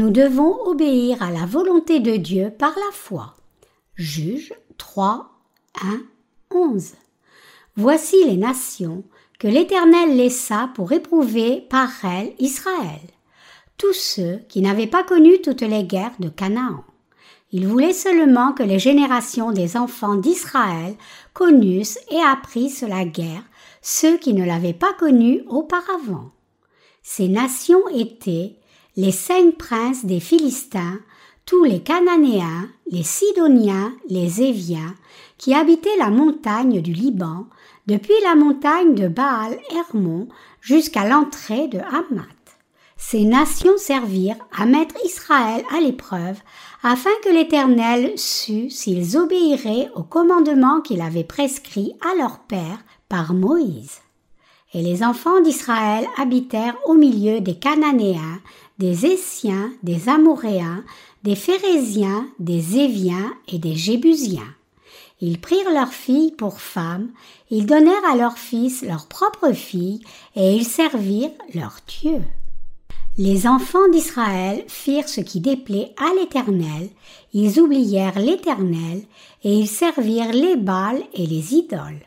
nous devons obéir à la volonté de Dieu par la foi. Juge 3, 1, 11. Voici les nations que l'Éternel laissa pour éprouver par elles Israël, tous ceux qui n'avaient pas connu toutes les guerres de Canaan. Il voulait seulement que les générations des enfants d'Israël connussent et apprissent la guerre, ceux qui ne l'avaient pas connue auparavant. Ces nations étaient les cinq princes des Philistins, tous les Cananéens, les Sidoniens, les Éviens, qui habitaient la montagne du Liban, depuis la montagne de Baal Hermon jusqu'à l'entrée de Hamath. Ces nations servirent à mettre Israël à l'épreuve, afin que l'Éternel sût s'ils obéiraient au commandement qu'il avait prescrit à leur père par Moïse. Et les enfants d'Israël habitèrent au milieu des Cananéens, des Essiens, des Amoréens, des Phérésiens, des Éviens et des Jébusiens. Ils prirent leurs filles pour femmes, ils donnèrent à leurs fils leurs propres filles, et ils servirent leur Dieu. Les enfants d'Israël firent ce qui déplaît à l'Éternel, ils oublièrent l'Éternel, et ils servirent les Baals et les idoles.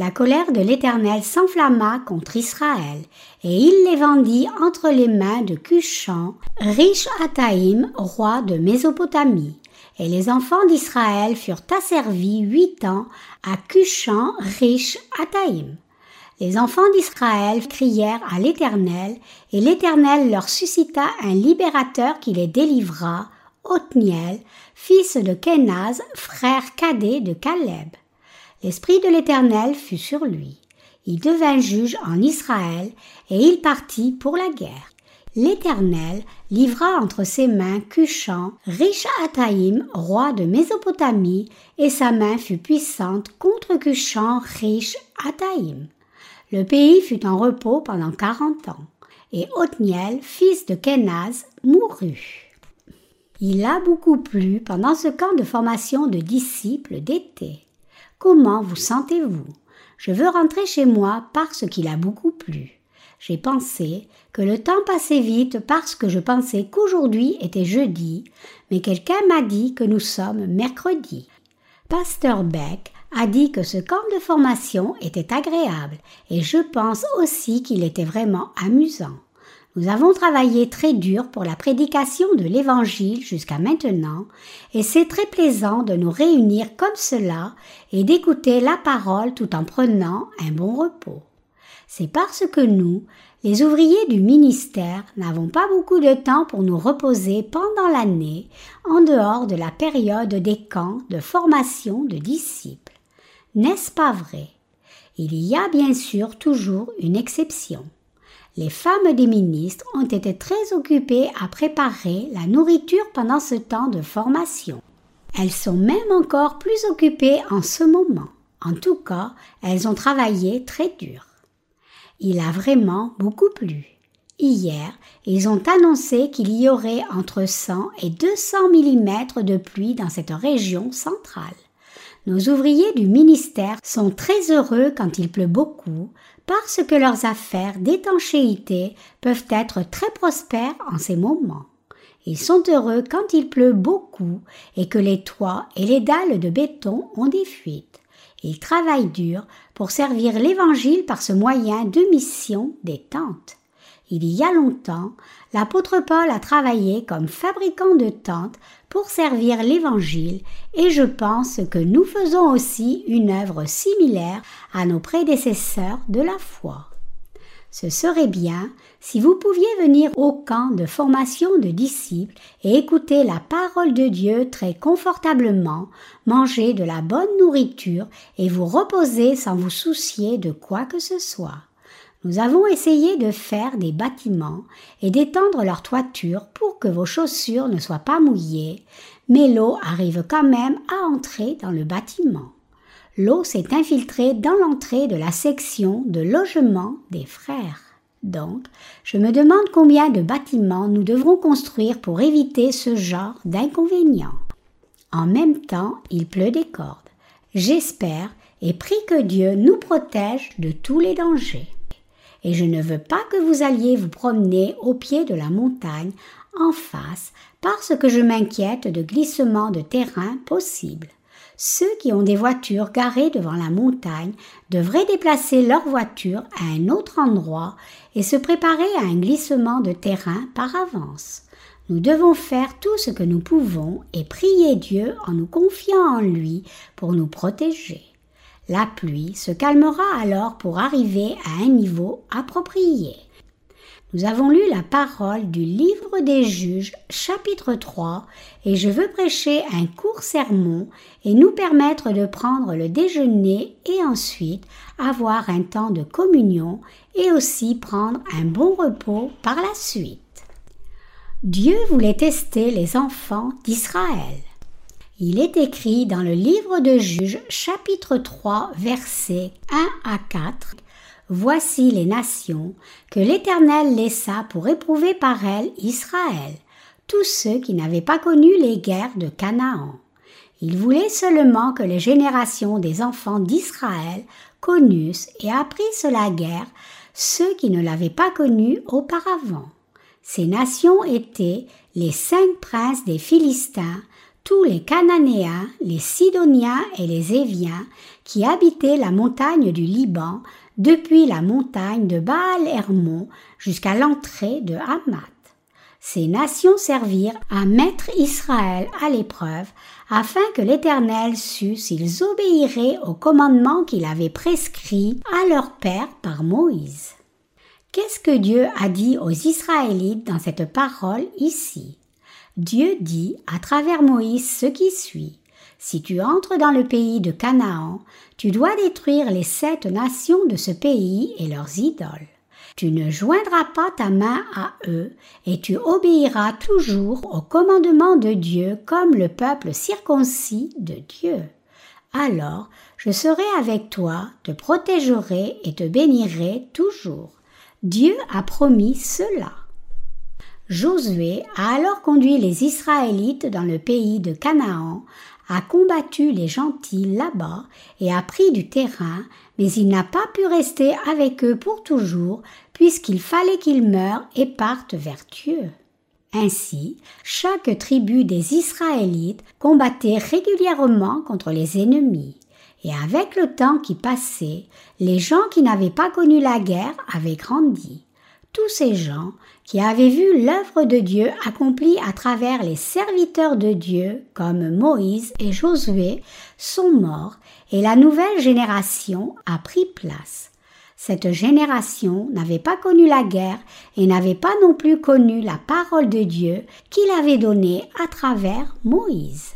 La colère de l'Éternel s'enflamma contre Israël, et il les vendit entre les mains de Cushan, riche Ataïm, roi de Mésopotamie. Et les enfants d'Israël furent asservis huit ans à Cushan, riche Ataïm. Les enfants d'Israël crièrent à l'Éternel, et l'Éternel leur suscita un libérateur qui les délivra, Othniel, fils de Kenaz, frère cadet de Caleb. L'Esprit de l'Éternel fut sur lui. Il devint juge en Israël, et il partit pour la guerre. L'Éternel livra entre ses mains Cushan, riche Ataïm, roi de Mésopotamie, et sa main fut puissante contre Cushan, riche Ataïm. Le pays fut en repos pendant quarante ans, et Othniel, fils de Kenaz, mourut. Il a beaucoup plu pendant ce camp de formation de disciples d'été. Comment vous sentez-vous? Je veux rentrer chez moi parce qu'il a beaucoup plu. J'ai pensé que le temps passait vite parce que je pensais qu'aujourd'hui était jeudi, mais quelqu'un m'a dit que nous sommes mercredi. Pasteur Beck a dit que ce camp de formation était agréable et je pense aussi qu'il était vraiment amusant. Nous avons travaillé très dur pour la prédication de l'Évangile jusqu'à maintenant, et c'est très plaisant de nous réunir comme cela et d'écouter la parole tout en prenant un bon repos. C'est parce que nous, les ouvriers du ministère, n'avons pas beaucoup de temps pour nous reposer pendant l'année, en dehors de la période des camps de formation de disciples. N'est-ce pas vrai? Il y a bien sûr toujours une exception les femmes des ministres ont été très occupées à préparer la nourriture pendant ce temps de formation. Elles sont même encore plus occupées en ce moment. En tout cas, elles ont travaillé très dur. Il a vraiment beaucoup plu. Hier, ils ont annoncé qu'il y aurait entre 100 et 200 mm de pluie dans cette région centrale. Nos ouvriers du ministère sont très heureux quand il pleut beaucoup parce que leurs affaires d'étanchéité peuvent être très prospères en ces moments. Ils sont heureux quand il pleut beaucoup et que les toits et les dalles de béton ont des fuites. Ils travaillent dur pour servir l'Évangile par ce moyen de mission des tentes. Il y a longtemps, l'apôtre Paul a travaillé comme fabricant de tentes pour servir l'Évangile et je pense que nous faisons aussi une œuvre similaire à nos prédécesseurs de la foi. Ce serait bien si vous pouviez venir au camp de formation de disciples et écouter la parole de Dieu très confortablement, manger de la bonne nourriture et vous reposer sans vous soucier de quoi que ce soit. Nous avons essayé de faire des bâtiments et d'étendre leur toiture pour que vos chaussures ne soient pas mouillées, mais l'eau arrive quand même à entrer dans le bâtiment. L'eau s'est infiltrée dans l'entrée de la section de logement des frères. Donc, je me demande combien de bâtiments nous devrons construire pour éviter ce genre d'inconvénients. En même temps, il pleut des cordes. J'espère et prie que Dieu nous protège de tous les dangers et je ne veux pas que vous alliez vous promener au pied de la montagne en face parce que je m'inquiète de glissements de terrain possibles. Ceux qui ont des voitures garées devant la montagne devraient déplacer leur voiture à un autre endroit et se préparer à un glissement de terrain par avance. Nous devons faire tout ce que nous pouvons et prier Dieu en nous confiant en lui pour nous protéger. La pluie se calmera alors pour arriver à un niveau approprié. Nous avons lu la parole du livre des juges chapitre 3 et je veux prêcher un court sermon et nous permettre de prendre le déjeuner et ensuite avoir un temps de communion et aussi prendre un bon repos par la suite. Dieu voulait tester les enfants d'Israël. Il est écrit dans le livre de Juges chapitre 3 versets 1 à 4 Voici les nations que l'Éternel laissa pour éprouver par elles Israël, tous ceux qui n'avaient pas connu les guerres de Canaan. Il voulait seulement que les générations des enfants d'Israël connussent et apprissent la guerre, ceux qui ne l'avaient pas connue auparavant. Ces nations étaient les cinq princes des Philistins, tous les Cananéens, les Sidoniens et les Éviens qui habitaient la montagne du Liban depuis la montagne de Baal Hermon jusqu'à l'entrée de Hamath. Ces nations servirent à mettre Israël à l'épreuve afin que l'Éternel sût s'ils obéiraient au commandement qu'il avait prescrit à leur père par Moïse. Qu'est-ce que Dieu a dit aux Israélites dans cette parole ici? Dieu dit à travers Moïse ce qui suit. Si tu entres dans le pays de Canaan, tu dois détruire les sept nations de ce pays et leurs idoles. Tu ne joindras pas ta main à eux, et tu obéiras toujours au commandement de Dieu comme le peuple circoncis de Dieu. Alors je serai avec toi, te protégerai et te bénirai toujours. Dieu a promis cela. Josué a alors conduit les Israélites dans le pays de Canaan a combattu les gentils là-bas et a pris du terrain, mais il n'a pas pu rester avec eux pour toujours, puisqu'il fallait qu'ils meurent et partent vers Dieu. Ainsi, chaque tribu des Israélites combattait régulièrement contre les ennemis. Et avec le temps qui passait, les gens qui n'avaient pas connu la guerre avaient grandi tous ces gens qui avaient vu l'œuvre de Dieu accomplie à travers les serviteurs de Dieu comme Moïse et Josué sont morts et la nouvelle génération a pris place. Cette génération n'avait pas connu la guerre et n'avait pas non plus connu la parole de Dieu qu'il avait donnée à travers Moïse.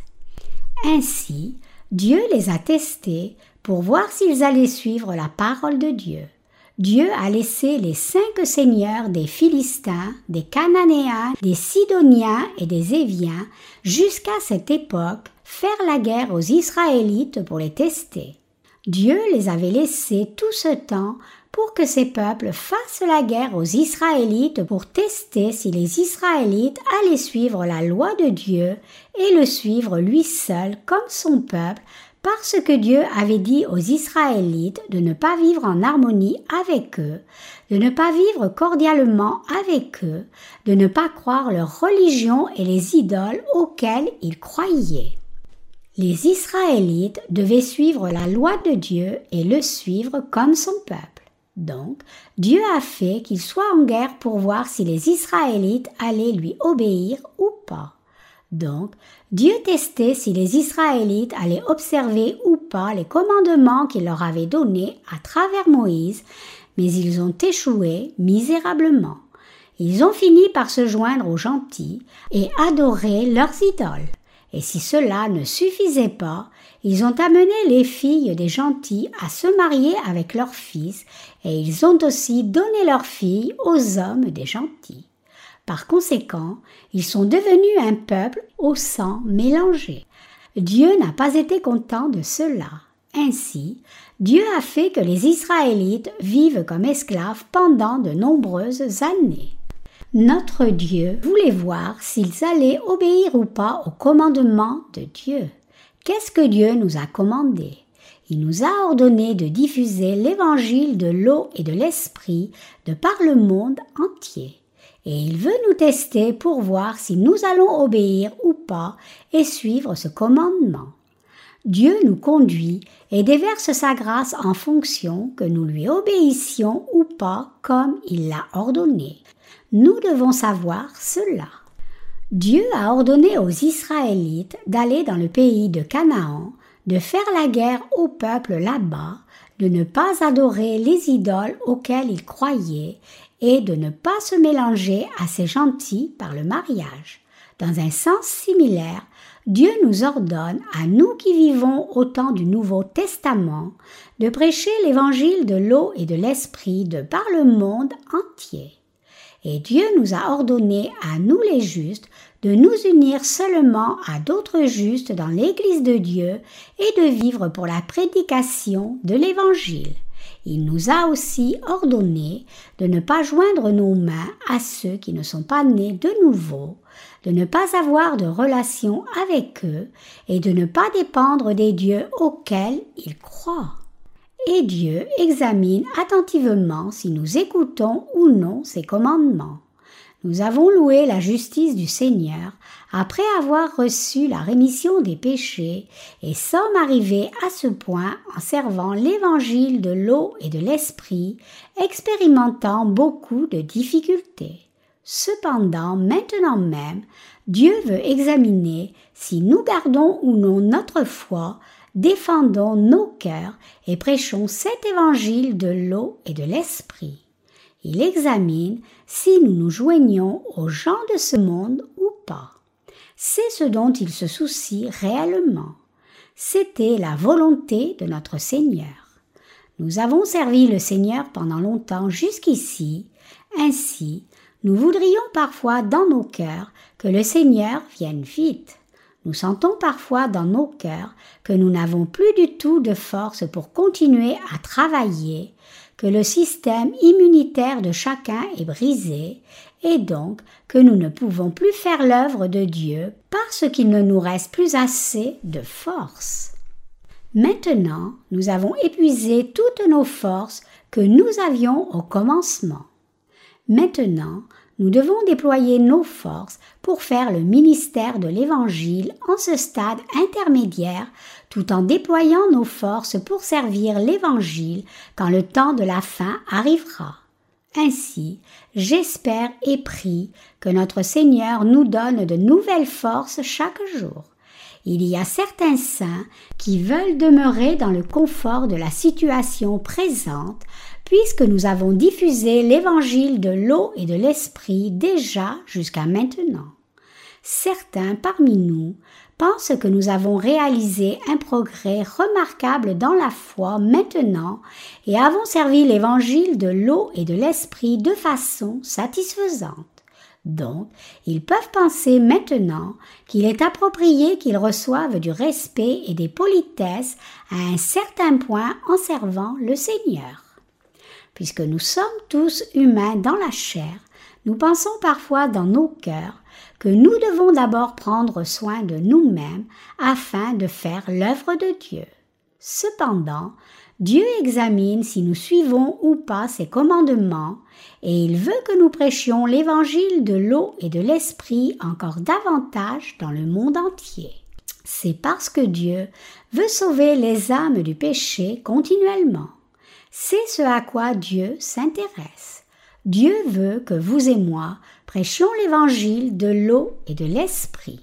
Ainsi, Dieu les a testés pour voir s'ils allaient suivre la parole de Dieu. Dieu a laissé les cinq seigneurs des Philistins, des Cananéens, des Sidoniens et des Éviens jusqu'à cette époque faire la guerre aux Israélites pour les tester. Dieu les avait laissés tout ce temps pour que ces peuples fassent la guerre aux Israélites pour tester si les Israélites allaient suivre la loi de Dieu et le suivre lui seul comme son peuple parce que Dieu avait dit aux Israélites de ne pas vivre en harmonie avec eux, de ne pas vivre cordialement avec eux, de ne pas croire leur religion et les idoles auxquelles ils croyaient. Les Israélites devaient suivre la loi de Dieu et le suivre comme son peuple. Donc, Dieu a fait qu'ils soient en guerre pour voir si les Israélites allaient lui obéir ou pas. Donc, Dieu testait si les Israélites allaient observer ou pas les commandements qu'il leur avait donnés à travers Moïse, mais ils ont échoué misérablement. Ils ont fini par se joindre aux gentils et adorer leurs idoles. Et si cela ne suffisait pas, ils ont amené les filles des gentils à se marier avec leurs fils, et ils ont aussi donné leurs filles aux hommes des gentils. Par conséquent, ils sont devenus un peuple au sang mélangé. Dieu n'a pas été content de cela. Ainsi, Dieu a fait que les Israélites vivent comme esclaves pendant de nombreuses années. Notre Dieu voulait voir s'ils allaient obéir ou pas au commandement de Dieu. Qu'est-ce que Dieu nous a commandé? Il nous a ordonné de diffuser l'évangile de l'eau et de l'esprit de par le monde entier. Et il veut nous tester pour voir si nous allons obéir ou pas et suivre ce commandement. Dieu nous conduit et déverse sa grâce en fonction que nous lui obéissions ou pas comme il l'a ordonné. Nous devons savoir cela. Dieu a ordonné aux Israélites d'aller dans le pays de Canaan, de faire la guerre au peuple là-bas, de ne pas adorer les idoles auxquelles ils croyaient et de ne pas se mélanger à ces gentils par le mariage. Dans un sens similaire, Dieu nous ordonne, à nous qui vivons au temps du Nouveau Testament, de prêcher l'évangile de l'eau et de l'esprit de par le monde entier. Et Dieu nous a ordonné, à nous les justes, de nous unir seulement à d'autres justes dans l'Église de Dieu et de vivre pour la prédication de l'Évangile. Il nous a aussi ordonné de ne pas joindre nos mains à ceux qui ne sont pas nés de nouveau, de ne pas avoir de relation avec eux et de ne pas dépendre des dieux auxquels ils croient. Et Dieu examine attentivement si nous écoutons ou non ses commandements. Nous avons loué la justice du Seigneur après avoir reçu la rémission des péchés et sommes arrivés à ce point en servant l'évangile de l'eau et de l'esprit, expérimentant beaucoup de difficultés. Cependant, maintenant même, Dieu veut examiner si nous gardons ou non notre foi, défendons nos cœurs et prêchons cet évangile de l'eau et de l'esprit. Il examine si nous nous joignons aux gens de ce monde ou pas. C'est ce dont il se soucie réellement. C'était la volonté de notre Seigneur. Nous avons servi le Seigneur pendant longtemps jusqu'ici, ainsi nous voudrions parfois dans nos cœurs que le Seigneur vienne vite. Nous sentons parfois dans nos cœurs que nous n'avons plus du tout de force pour continuer à travailler, que le système immunitaire de chacun est brisé, et donc que nous ne pouvons plus faire l'œuvre de Dieu parce qu'il ne nous reste plus assez de force. Maintenant, nous avons épuisé toutes nos forces que nous avions au commencement. Maintenant, nous devons déployer nos forces pour faire le ministère de l'Évangile en ce stade intermédiaire tout en déployant nos forces pour servir l'Évangile quand le temps de la fin arrivera. Ainsi, j'espère et prie que notre Seigneur nous donne de nouvelles forces chaque jour. Il y a certains saints qui veulent demeurer dans le confort de la situation présente puisque nous avons diffusé l'évangile de l'eau et de l'esprit déjà jusqu'à maintenant. Certains parmi nous pensent que nous avons réalisé un progrès remarquable dans la foi maintenant et avons servi l'évangile de l'eau et de l'esprit de façon satisfaisante. Donc, ils peuvent penser maintenant qu'il est approprié qu'ils reçoivent du respect et des politesses à un certain point en servant le Seigneur. Puisque nous sommes tous humains dans la chair, nous pensons parfois dans nos cœurs que nous devons d'abord prendre soin de nous-mêmes afin de faire l'œuvre de Dieu. Cependant, Dieu examine si nous suivons ou pas ses commandements, et il veut que nous prêchions l'évangile de l'eau et de l'esprit encore davantage dans le monde entier. C'est parce que Dieu veut sauver les âmes du péché continuellement. C'est ce à quoi Dieu s'intéresse. Dieu veut que vous et moi prêchions l'évangile de l'eau et de l'esprit.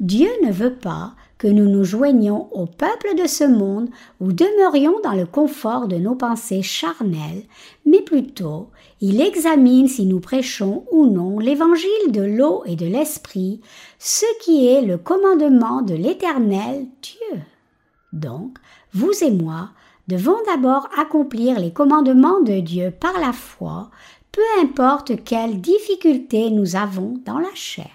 Dieu ne veut pas que nous nous joignions au peuple de ce monde ou demeurions dans le confort de nos pensées charnelles, mais plutôt il examine si nous prêchons ou non l'évangile de l'eau et de l'esprit, ce qui est le commandement de l'Éternel Dieu. Donc, vous et moi, devons d'abord accomplir les commandements de Dieu par la foi, peu importe quelles difficultés nous avons dans la chair.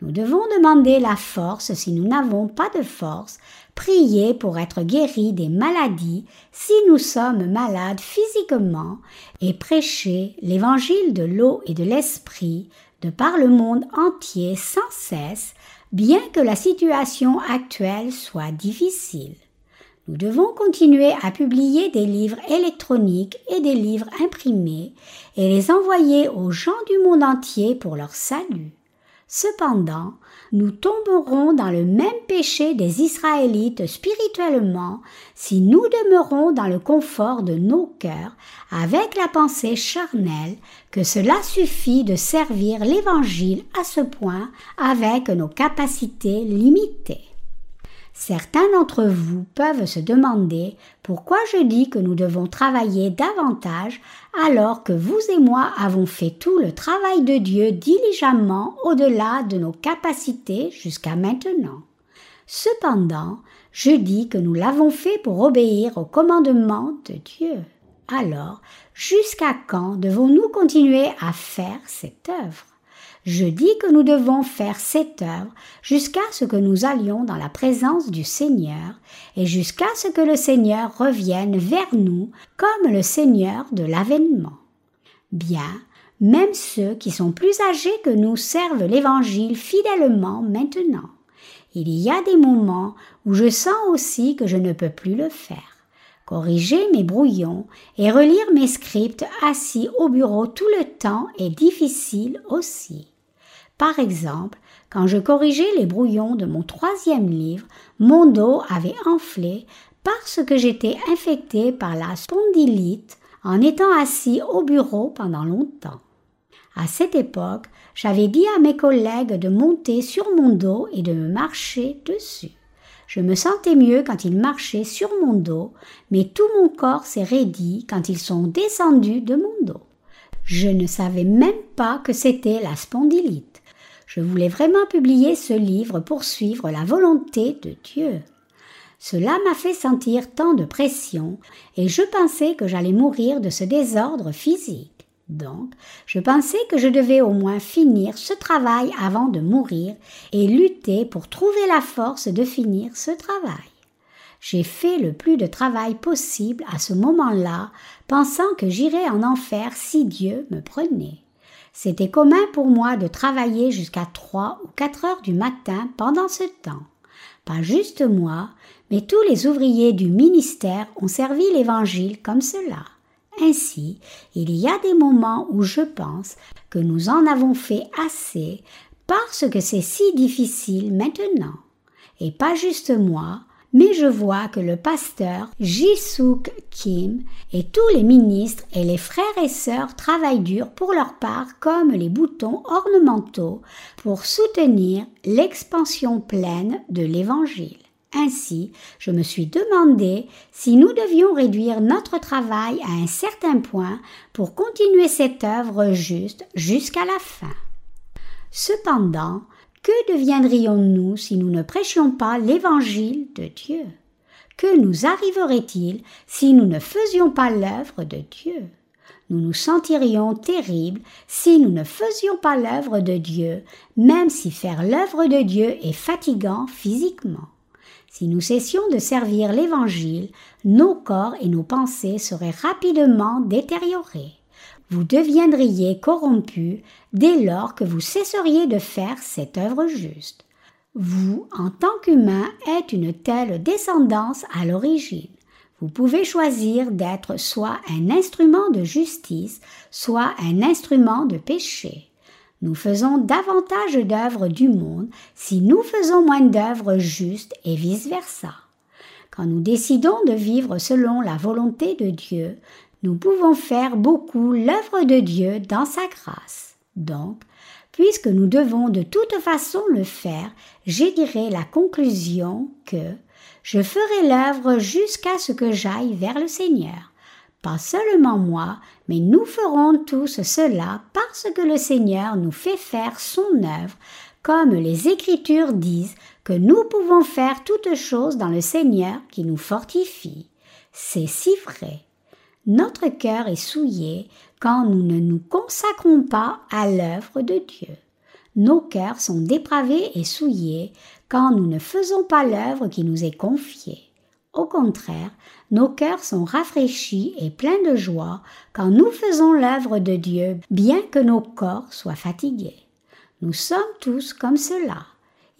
Nous devons demander la force si nous n'avons pas de force, prier pour être guéris des maladies si nous sommes malades physiquement, et prêcher l'évangile de l'eau et de l'esprit de par le monde entier sans cesse, bien que la situation actuelle soit difficile. Nous devons continuer à publier des livres électroniques et des livres imprimés et les envoyer aux gens du monde entier pour leur salut. Cependant, nous tomberons dans le même péché des Israélites spirituellement si nous demeurons dans le confort de nos cœurs avec la pensée charnelle que cela suffit de servir l'Évangile à ce point avec nos capacités limitées. Certains d'entre vous peuvent se demander pourquoi je dis que nous devons travailler davantage alors que vous et moi avons fait tout le travail de Dieu diligemment au-delà de nos capacités jusqu'à maintenant. Cependant, je dis que nous l'avons fait pour obéir au commandement de Dieu. Alors, jusqu'à quand devons-nous continuer à faire cette œuvre? Je dis que nous devons faire cette œuvre jusqu'à ce que nous allions dans la présence du Seigneur et jusqu'à ce que le Seigneur revienne vers nous comme le Seigneur de l'avènement. Bien, même ceux qui sont plus âgés que nous servent l'Évangile fidèlement maintenant. Il y a des moments où je sens aussi que je ne peux plus le faire. Corriger mes brouillons et relire mes scripts assis au bureau tout le temps est difficile aussi. Par exemple, quand je corrigeais les brouillons de mon troisième livre, mon dos avait enflé parce que j'étais infecté par la spondylite en étant assis au bureau pendant longtemps. À cette époque, j'avais dit à mes collègues de monter sur mon dos et de me marcher dessus. Je me sentais mieux quand ils marchaient sur mon dos, mais tout mon corps s'est raidi quand ils sont descendus de mon dos. Je ne savais même pas que c'était la spondylite. Je voulais vraiment publier ce livre pour suivre la volonté de Dieu. Cela m'a fait sentir tant de pression et je pensais que j'allais mourir de ce désordre physique. Donc, je pensais que je devais au moins finir ce travail avant de mourir et lutter pour trouver la force de finir ce travail. J'ai fait le plus de travail possible à ce moment-là, pensant que j'irais en enfer si Dieu me prenait. C'était commun pour moi de travailler jusqu'à trois ou quatre heures du matin pendant ce temps. Pas juste moi, mais tous les ouvriers du ministère ont servi l'Évangile comme cela. Ainsi, il y a des moments où je pense que nous en avons fait assez parce que c'est si difficile maintenant. Et pas juste moi, mais je vois que le pasteur Jisuk Kim et tous les ministres et les frères et sœurs travaillent dur pour leur part comme les boutons ornementaux pour soutenir l'expansion pleine de l'Évangile. Ainsi, je me suis demandé si nous devions réduire notre travail à un certain point pour continuer cette œuvre juste jusqu'à la fin. Cependant, que deviendrions-nous si nous ne prêchions pas l'évangile de Dieu? Que nous arriverait-il si nous ne faisions pas l'œuvre de Dieu? Nous nous sentirions terribles si nous ne faisions pas l'œuvre de Dieu, même si faire l'œuvre de Dieu est fatigant physiquement. Si nous cessions de servir l'Évangile, nos corps et nos pensées seraient rapidement détériorés vous deviendriez corrompu dès lors que vous cesseriez de faire cette œuvre juste. Vous, en tant qu'humain, êtes une telle descendance à l'origine. Vous pouvez choisir d'être soit un instrument de justice, soit un instrument de péché. Nous faisons davantage d'œuvres du monde si nous faisons moins d'œuvres justes et vice-versa. Quand nous décidons de vivre selon la volonté de Dieu, nous pouvons faire beaucoup l'œuvre de Dieu dans sa grâce. Donc, puisque nous devons de toute façon le faire, j'ai dirai la conclusion que je ferai l'œuvre jusqu'à ce que j'aille vers le Seigneur. Pas seulement moi, mais nous ferons tous cela parce que le Seigneur nous fait faire son œuvre, comme les Écritures disent que nous pouvons faire toutes choses dans le Seigneur qui nous fortifie. C'est si vrai. Notre cœur est souillé quand nous ne nous consacrons pas à l'œuvre de Dieu. Nos cœurs sont dépravés et souillés quand nous ne faisons pas l'œuvre qui nous est confiée. Au contraire, nos cœurs sont rafraîchis et pleins de joie quand nous faisons l'œuvre de Dieu, bien que nos corps soient fatigués. Nous sommes tous comme cela.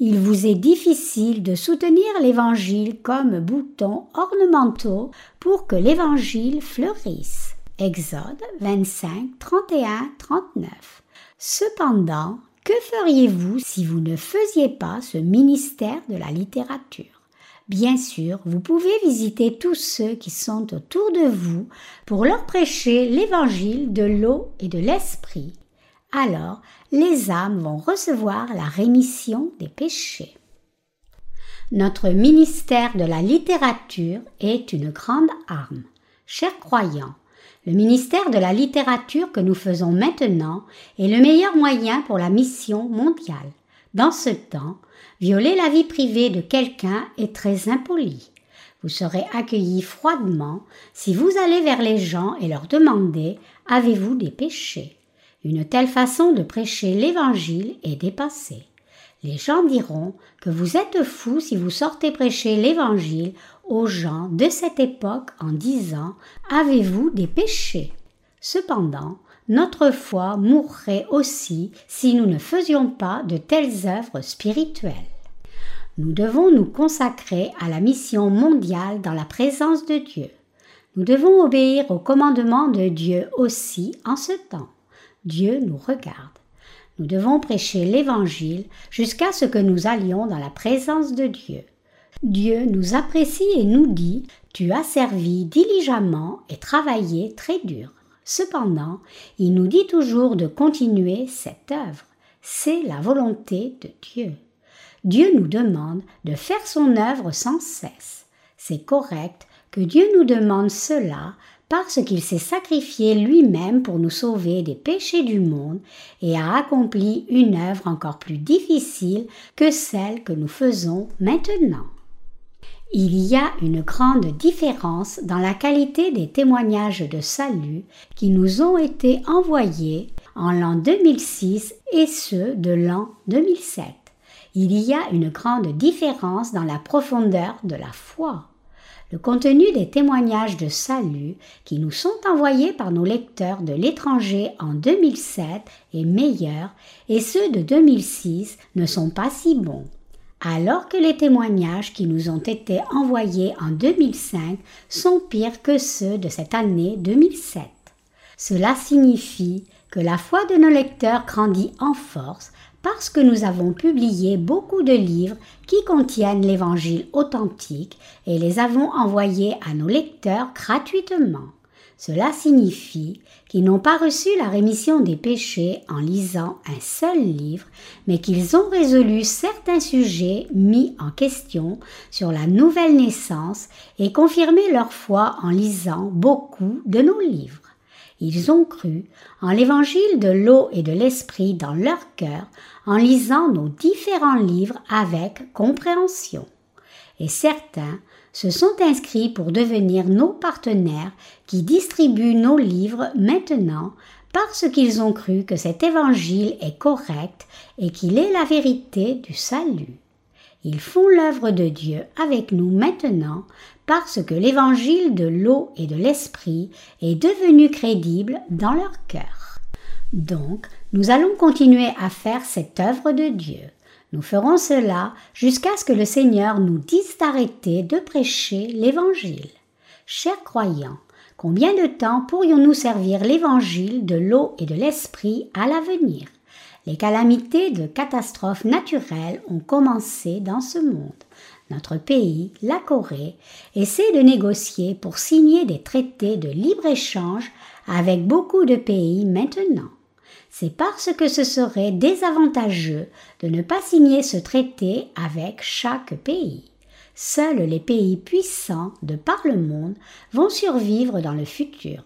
il vous est difficile de soutenir l'Évangile comme bouton ornementaux pour que l'Évangile fleurisse. Exode 25, 31, 39. Cependant, que feriez-vous si vous ne faisiez pas ce ministère de la littérature? Bien sûr, vous pouvez visiter tous ceux qui sont autour de vous pour leur prêcher l'évangile de l'eau et de l'esprit. Alors, les âmes vont recevoir la rémission des péchés. Notre ministère de la littérature est une grande arme. Chers croyants, le ministère de la littérature que nous faisons maintenant est le meilleur moyen pour la mission mondiale. Dans ce temps, violer la vie privée de quelqu'un est très impoli. Vous serez accueillis froidement si vous allez vers les gens et leur demandez Avez-vous des péchés? Une telle façon de prêcher l'Évangile est dépassée. Les gens diront que vous êtes fou si vous sortez prêcher l'Évangile aux gens de cette époque en disant Avez-vous des péchés? Cependant, notre foi mourrait aussi si nous ne faisions pas de telles œuvres spirituelles. Nous devons nous consacrer à la mission mondiale dans la présence de Dieu. Nous devons obéir au commandement de Dieu aussi en ce temps. Dieu nous regarde. Nous devons prêcher l'Évangile jusqu'à ce que nous allions dans la présence de Dieu. Dieu nous apprécie et nous dit Tu as servi diligemment et travaillé très dur. Cependant, il nous dit toujours de continuer cette œuvre. C'est la volonté de Dieu. Dieu nous demande de faire son œuvre sans cesse. C'est correct que Dieu nous demande cela parce qu'il s'est sacrifié lui-même pour nous sauver des péchés du monde et a accompli une œuvre encore plus difficile que celle que nous faisons maintenant. Il y a une grande différence dans la qualité des témoignages de salut qui nous ont été envoyés en l'an 2006 et ceux de l'an 2007. Il y a une grande différence dans la profondeur de la foi. Le contenu des témoignages de salut qui nous sont envoyés par nos lecteurs de l'étranger en 2007 est meilleur et ceux de 2006 ne sont pas si bons alors que les témoignages qui nous ont été envoyés en 2005 sont pires que ceux de cette année 2007. Cela signifie que la foi de nos lecteurs grandit en force parce que nous avons publié beaucoup de livres qui contiennent l'Évangile authentique et les avons envoyés à nos lecteurs gratuitement. Cela signifie qu'ils n'ont pas reçu la rémission des péchés en lisant un seul livre, mais qu'ils ont résolu certains sujets mis en question sur la nouvelle naissance et confirmé leur foi en lisant beaucoup de nos livres. Ils ont cru en l'évangile de l'eau et de l'esprit dans leur cœur en lisant nos différents livres avec compréhension. Et certains se sont inscrits pour devenir nos partenaires qui distribuent nos livres maintenant parce qu'ils ont cru que cet évangile est correct et qu'il est la vérité du salut. Ils font l'œuvre de Dieu avec nous maintenant parce que l'évangile de l'eau et de l'esprit est devenu crédible dans leur cœur. Donc, nous allons continuer à faire cette œuvre de Dieu. Nous ferons cela jusqu'à ce que le Seigneur nous dise d'arrêter de prêcher l'Évangile. Chers croyants, combien de temps pourrions-nous servir l'Évangile de l'eau et de l'Esprit à l'avenir? Les calamités de catastrophes naturelles ont commencé dans ce monde. Notre pays, la Corée, essaie de négocier pour signer des traités de libre-échange avec beaucoup de pays maintenant c'est parce que ce serait désavantageux de ne pas signer ce traité avec chaque pays. Seuls les pays puissants de par le monde vont survivre dans le futur.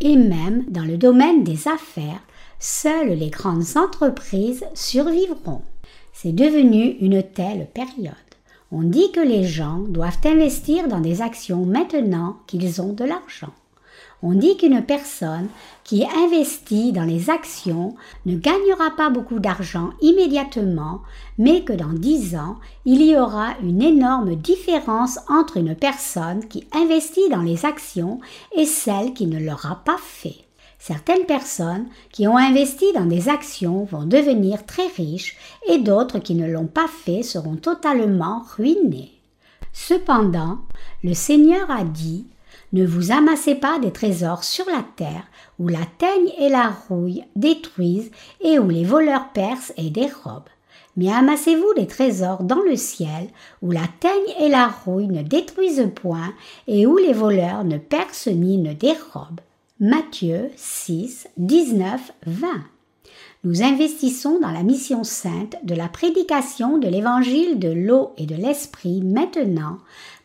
Et même dans le domaine des affaires, seules les grandes entreprises survivront. C'est devenu une telle période. On dit que les gens doivent investir dans des actions maintenant qu'ils ont de l'argent. On dit qu'une personne qui investit dans les actions ne gagnera pas beaucoup d'argent immédiatement, mais que dans dix ans, il y aura une énorme différence entre une personne qui investit dans les actions et celle qui ne l'aura pas fait. Certaines personnes qui ont investi dans des actions vont devenir très riches et d'autres qui ne l'ont pas fait seront totalement ruinées. Cependant, le Seigneur a dit Ne vous amassez pas des trésors sur la terre où la teigne et la rouille détruisent et où les voleurs percent et dérobent. Mais amassez-vous des trésors dans le ciel, où la teigne et la rouille ne détruisent point, et où les voleurs ne percent ni ne dérobent. Matthieu 6, 19, 20. Nous investissons dans la mission sainte de la prédication de l'évangile de l'eau et de l'esprit maintenant,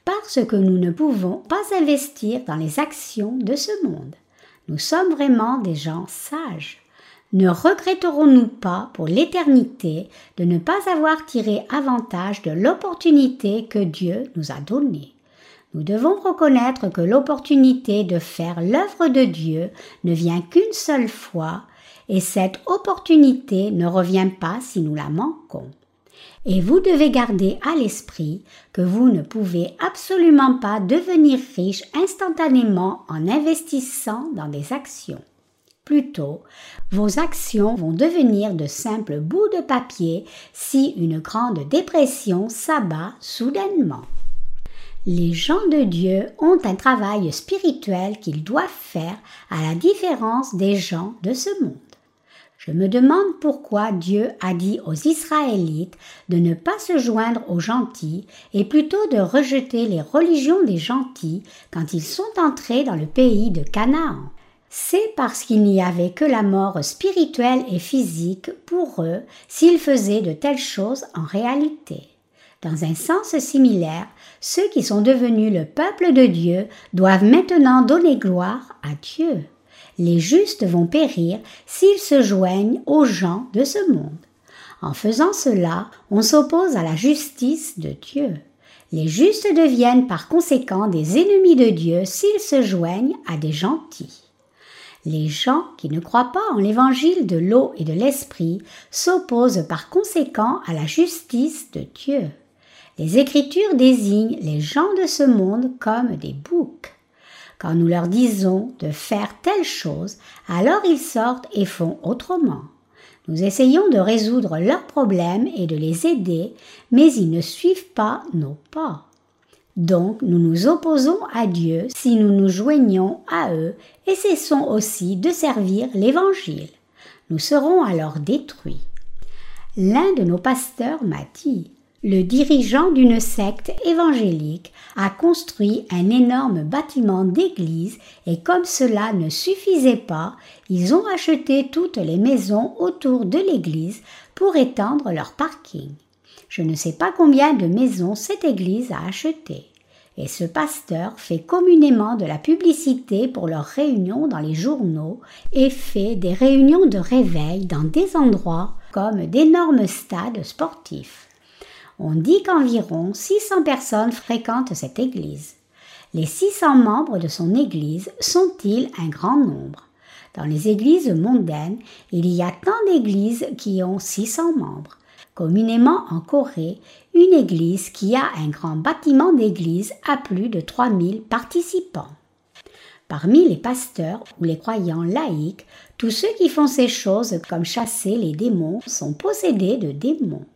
parce que nous ne pouvons pas investir dans les actions de ce monde. Nous sommes vraiment des gens sages. Ne regretterons-nous pas pour l'éternité de ne pas avoir tiré avantage de l'opportunité que Dieu nous a donnée? Nous devons reconnaître que l'opportunité de faire l'œuvre de Dieu ne vient qu'une seule fois, et cette opportunité ne revient pas si nous la manquons. Et vous devez garder à l'esprit que vous ne pouvez absolument pas devenir riche instantanément en investissant dans des actions. Plutôt, vos actions vont devenir de simples bouts de papier si une grande dépression s'abat soudainement. Les gens de Dieu ont un travail spirituel qu'ils doivent faire à la différence des gens de ce monde. Je me demande pourquoi Dieu a dit aux Israélites de ne pas se joindre aux gentils et plutôt de rejeter les religions des gentils quand ils sont entrés dans le pays de Canaan c'est parce qu'il n'y avait que la mort spirituelle et physique pour eux s'ils faisaient de telles choses en réalité. Dans un sens similaire, ceux qui sont devenus le peuple de Dieu doivent maintenant donner gloire à Dieu. Les justes vont périr s'ils se joignent aux gens de ce monde. En faisant cela, on s'oppose à la justice de Dieu. Les justes deviennent par conséquent des ennemis de Dieu s'ils se joignent à des gentils. Les gens qui ne croient pas en l'évangile de l'eau et de l'esprit s'opposent par conséquent à la justice de Dieu. Les Écritures désignent les gens de ce monde comme des boucs. Quand nous leur disons de faire telle chose, alors ils sortent et font autrement. Nous essayons de résoudre leurs problèmes et de les aider, mais ils ne suivent pas nos pas. Donc nous nous opposons à Dieu si nous nous joignons à eux et cessons aussi de servir l'Évangile. Nous serons alors détruits. L'un de nos pasteurs m'a dit le dirigeant d'une secte évangélique a construit un énorme bâtiment d'église et comme cela ne suffisait pas, ils ont acheté toutes les maisons autour de l'église pour étendre leur parking. Je ne sais pas combien de maisons cette église a achetées. Et ce pasteur fait communément de la publicité pour leurs réunions dans les journaux et fait des réunions de réveil dans des endroits comme d'énormes stades sportifs. On dit qu'environ 600 personnes fréquentent cette église. Les 600 membres de son église sont-ils un grand nombre? Dans les églises mondaines, il y a tant d'églises qui ont 600 membres. Communément en Corée, une église qui a un grand bâtiment d'église a plus de 3000 participants. Parmi les pasteurs ou les croyants laïcs, tous ceux qui font ces choses comme chasser les démons sont possédés de démons.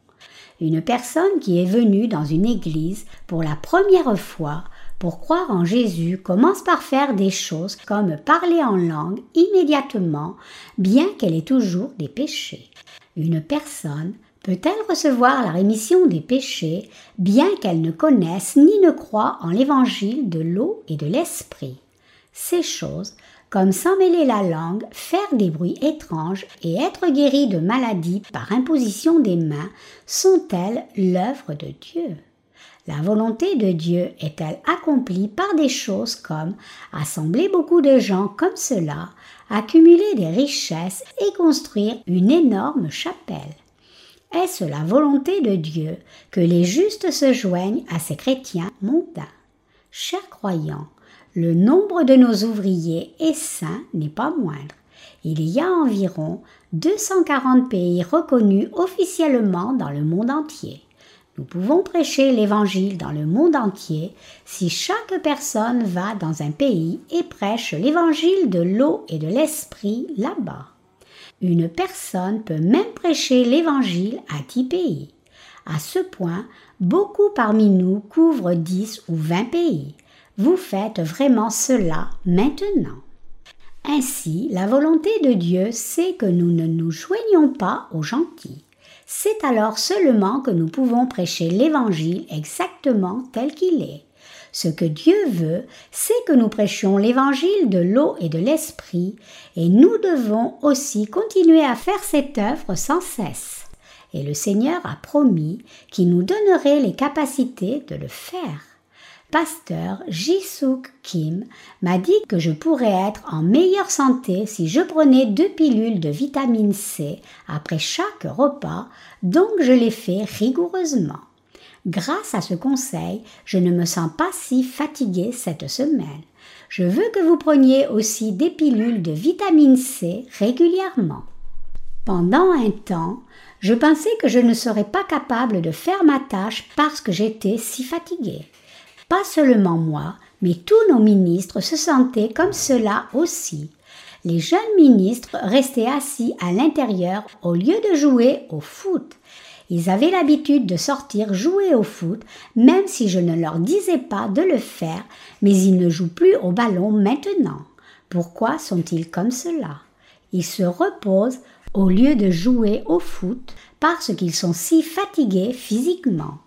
Une personne qui est venue dans une église pour la première fois pour croire en Jésus commence par faire des choses comme parler en langue immédiatement, bien qu'elle ait toujours des péchés. Une personne peut-elle recevoir la rémission des péchés, bien qu'elle ne connaisse ni ne croie en l'évangile de l'eau et de l'esprit? Ces choses, comme s'emmêler la langue, faire des bruits étranges et être guéri de maladies par imposition des mains, sont-elles l'œuvre de Dieu? La volonté de Dieu est-elle accomplie par des choses comme assembler beaucoup de gens comme cela, accumuler des richesses et construire une énorme chapelle? Est-ce la volonté de Dieu que les justes se joignent à ces chrétiens mondains? Chers croyants, le nombre de nos ouvriers et saints n'est pas moindre. Il y a environ 240 pays reconnus officiellement dans le monde entier. Nous pouvons prêcher l'Évangile dans le monde entier si chaque personne va dans un pays et prêche l'Évangile de l'eau et de l'Esprit là-bas. Une personne peut même prêcher l'Évangile à dix pays. À ce point, beaucoup parmi nous couvrent dix ou vingt pays. Vous faites vraiment cela maintenant. Ainsi, la volonté de Dieu, c'est que nous ne nous joignons pas aux gentils. C'est alors seulement que nous pouvons prêcher l'Évangile exactement tel qu'il est. Ce que Dieu veut, c'est que nous prêchions l'évangile de l'eau et de l'esprit, et nous devons aussi continuer à faire cette œuvre sans cesse. Et le Seigneur a promis qu'il nous donnerait les capacités de le faire pasteur Jisuk Kim m'a dit que je pourrais être en meilleure santé si je prenais deux pilules de vitamine C après chaque repas, donc je l'ai fait rigoureusement. Grâce à ce conseil, je ne me sens pas si fatiguée cette semaine. Je veux que vous preniez aussi des pilules de vitamine C régulièrement. Pendant un temps, je pensais que je ne serais pas capable de faire ma tâche parce que j'étais si fatiguée. Pas seulement moi, mais tous nos ministres se sentaient comme cela aussi. Les jeunes ministres restaient assis à l'intérieur au lieu de jouer au foot. Ils avaient l'habitude de sortir jouer au foot, même si je ne leur disais pas de le faire, mais ils ne jouent plus au ballon maintenant. Pourquoi sont-ils comme cela? Ils se reposent au lieu de jouer au foot parce qu'ils sont si fatigués physiquement.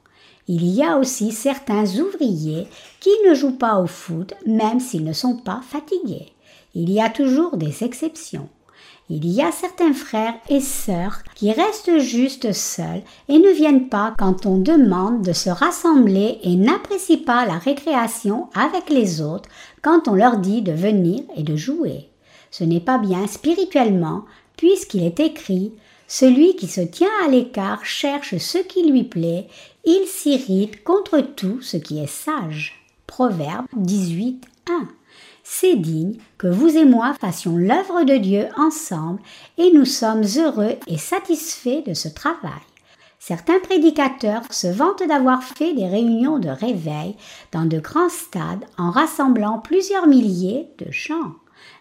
Il y a aussi certains ouvriers qui ne jouent pas au foot même s'ils ne sont pas fatigués. Il y a toujours des exceptions. Il y a certains frères et sœurs qui restent juste seuls et ne viennent pas quand on demande de se rassembler et n'apprécient pas la récréation avec les autres quand on leur dit de venir et de jouer. Ce n'est pas bien spirituellement puisqu'il est écrit celui qui se tient à l'écart cherche ce qui lui plaît, il s'irrite contre tout ce qui est sage. Proverbe 18, 1. C'est digne que vous et moi fassions l'œuvre de Dieu ensemble et nous sommes heureux et satisfaits de ce travail. Certains prédicateurs se vantent d'avoir fait des réunions de réveil dans de grands stades en rassemblant plusieurs milliers de gens.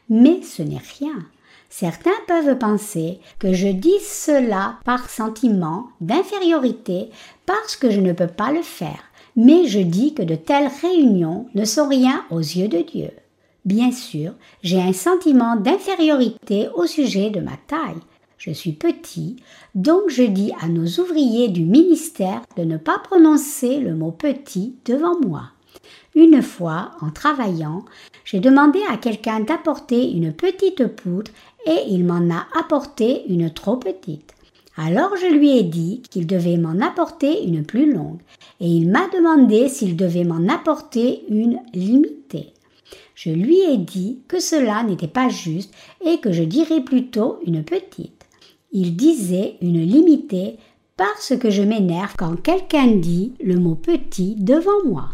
Mais ce n'est rien. Certains peuvent penser que je dis cela par sentiment d'infériorité parce que je ne peux pas le faire, mais je dis que de telles réunions ne sont rien aux yeux de Dieu. Bien sûr, j'ai un sentiment d'infériorité au sujet de ma taille. Je suis petit, donc je dis à nos ouvriers du ministère de ne pas prononcer le mot petit devant moi. Une fois, en travaillant, j'ai demandé à quelqu'un d'apporter une petite poutre et il m'en a apporté une trop petite. Alors je lui ai dit qu'il devait m'en apporter une plus longue, et il m'a demandé s'il devait m'en apporter une limitée. Je lui ai dit que cela n'était pas juste et que je dirais plutôt une petite. Il disait une limitée parce que je m'énerve quand quelqu'un dit le mot petit devant moi.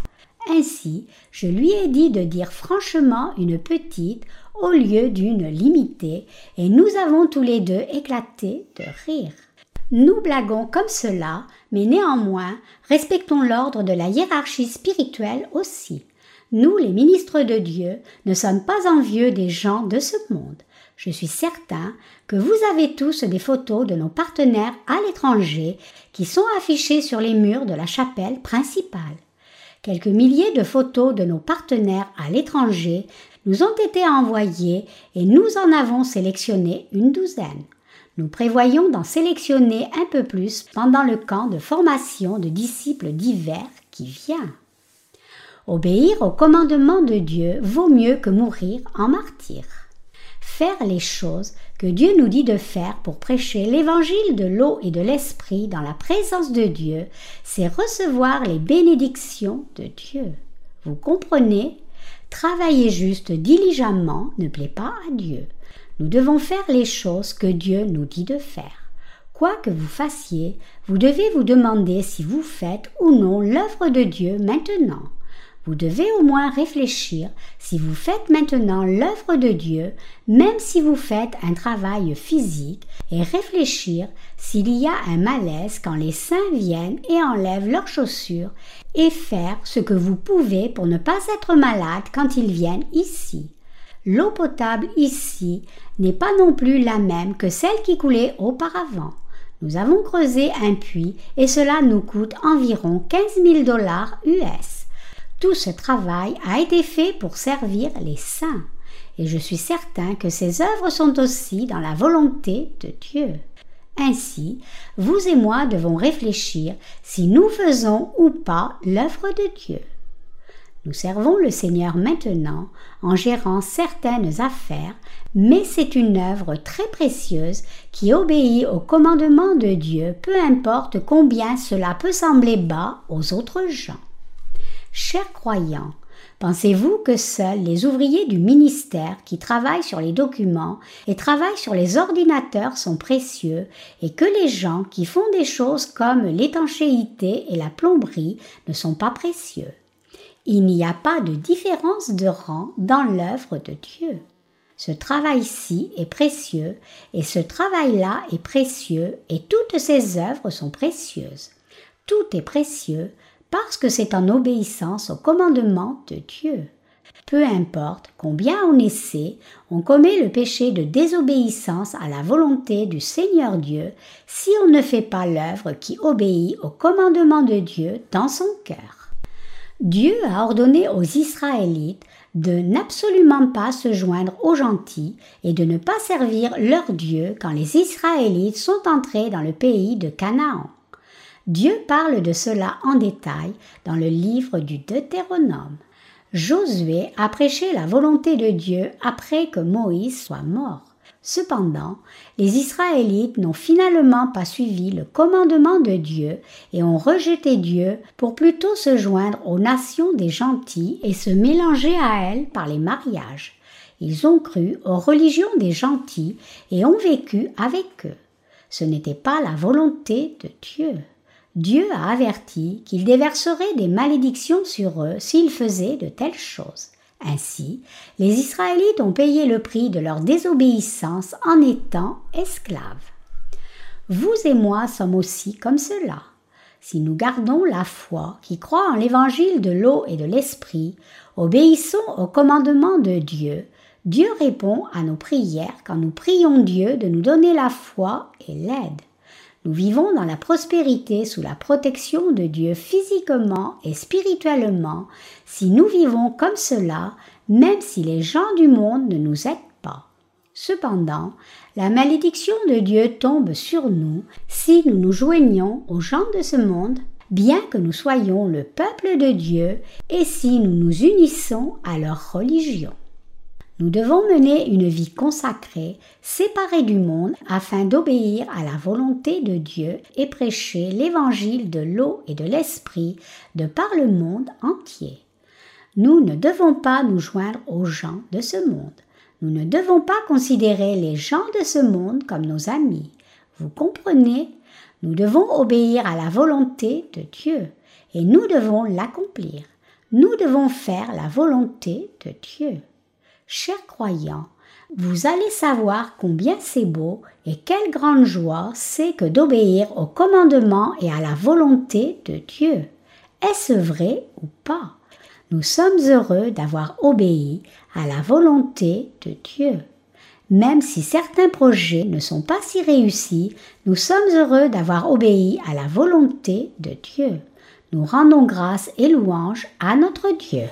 Ainsi, je lui ai dit de dire franchement une petite au lieu d'une limitée, et nous avons tous les deux éclaté de rire. Nous blaguons comme cela, mais néanmoins respectons l'ordre de la hiérarchie spirituelle aussi. Nous, les ministres de Dieu, ne sommes pas envieux des gens de ce monde. Je suis certain que vous avez tous des photos de nos partenaires à l'étranger qui sont affichées sur les murs de la chapelle principale. Quelques milliers de photos de nos partenaires à l'étranger nous ont été envoyées et nous en avons sélectionné une douzaine. Nous prévoyons d'en sélectionner un peu plus pendant le camp de formation de disciples divers qui vient. Obéir au commandement de Dieu vaut mieux que mourir en martyr. Faire les choses que Dieu nous dit de faire pour prêcher l'évangile de l'eau et de l'esprit dans la présence de Dieu, c'est recevoir les bénédictions de Dieu. Vous comprenez? Travailler juste diligemment ne plaît pas à Dieu. Nous devons faire les choses que Dieu nous dit de faire. Quoi que vous fassiez, vous devez vous demander si vous faites ou non l'œuvre de Dieu maintenant. Vous devez au moins réfléchir si vous faites maintenant l'œuvre de Dieu, même si vous faites un travail physique, et réfléchir s'il y a un malaise quand les saints viennent et enlèvent leurs chaussures et faire ce que vous pouvez pour ne pas être malade quand ils viennent ici. L'eau potable ici n'est pas non plus la même que celle qui coulait auparavant. Nous avons creusé un puits et cela nous coûte environ 15 000 dollars US. Tout ce travail a été fait pour servir les saints et je suis certain que ces œuvres sont aussi dans la volonté de Dieu. Ainsi, vous et moi devons réfléchir si nous faisons ou pas l'œuvre de Dieu. Nous servons le Seigneur maintenant en gérant certaines affaires, mais c'est une œuvre très précieuse qui obéit au commandement de Dieu, peu importe combien cela peut sembler bas aux autres gens. Chers croyants, Pensez-vous que seuls les ouvriers du ministère qui travaillent sur les documents et travaillent sur les ordinateurs sont précieux et que les gens qui font des choses comme l'étanchéité et la plomberie ne sont pas précieux? Il n'y a pas de différence de rang dans l'œuvre de Dieu. Ce travail-ci est précieux et ce travail-là est précieux et toutes ces œuvres sont précieuses. Tout est précieux parce que c'est en obéissance au commandement de Dieu. Peu importe combien on essaie, on commet le péché de désobéissance à la volonté du Seigneur Dieu si on ne fait pas l'œuvre qui obéit au commandement de Dieu dans son cœur. Dieu a ordonné aux Israélites de n'absolument pas se joindre aux gentils et de ne pas servir leur Dieu quand les Israélites sont entrés dans le pays de Canaan. Dieu parle de cela en détail dans le livre du Deutéronome. Josué a prêché la volonté de Dieu après que Moïse soit mort. Cependant, les Israélites n'ont finalement pas suivi le commandement de Dieu et ont rejeté Dieu pour plutôt se joindre aux nations des gentils et se mélanger à elles par les mariages. Ils ont cru aux religions des gentils et ont vécu avec eux. Ce n'était pas la volonté de Dieu. Dieu a averti qu'il déverserait des malédictions sur eux s'ils faisaient de telles choses. Ainsi, les Israélites ont payé le prix de leur désobéissance en étant esclaves. Vous et moi sommes aussi comme cela. Si nous gardons la foi qui croit en l'évangile de l'eau et de l'esprit, obéissons au commandement de Dieu, Dieu répond à nos prières quand nous prions Dieu de nous donner la foi et l'aide. Nous vivons dans la prospérité sous la protection de Dieu physiquement et spirituellement si nous vivons comme cela, même si les gens du monde ne nous aident pas. Cependant, la malédiction de Dieu tombe sur nous si nous nous joignons aux gens de ce monde, bien que nous soyons le peuple de Dieu, et si nous nous unissons à leur religion. Nous devons mener une vie consacrée, séparée du monde, afin d'obéir à la volonté de Dieu et prêcher l'évangile de l'eau et de l'esprit de par le monde entier. Nous ne devons pas nous joindre aux gens de ce monde. Nous ne devons pas considérer les gens de ce monde comme nos amis. Vous comprenez? Nous devons obéir à la volonté de Dieu et nous devons l'accomplir. Nous devons faire la volonté de Dieu. Chers croyants, vous allez savoir combien c'est beau et quelle grande joie c'est que d'obéir au commandement et à la volonté de Dieu. Est-ce vrai ou pas? Nous sommes heureux d'avoir obéi à la volonté de Dieu. Même si certains projets ne sont pas si réussis, nous sommes heureux d'avoir obéi à la volonté de Dieu. Nous rendons grâce et louange à notre Dieu.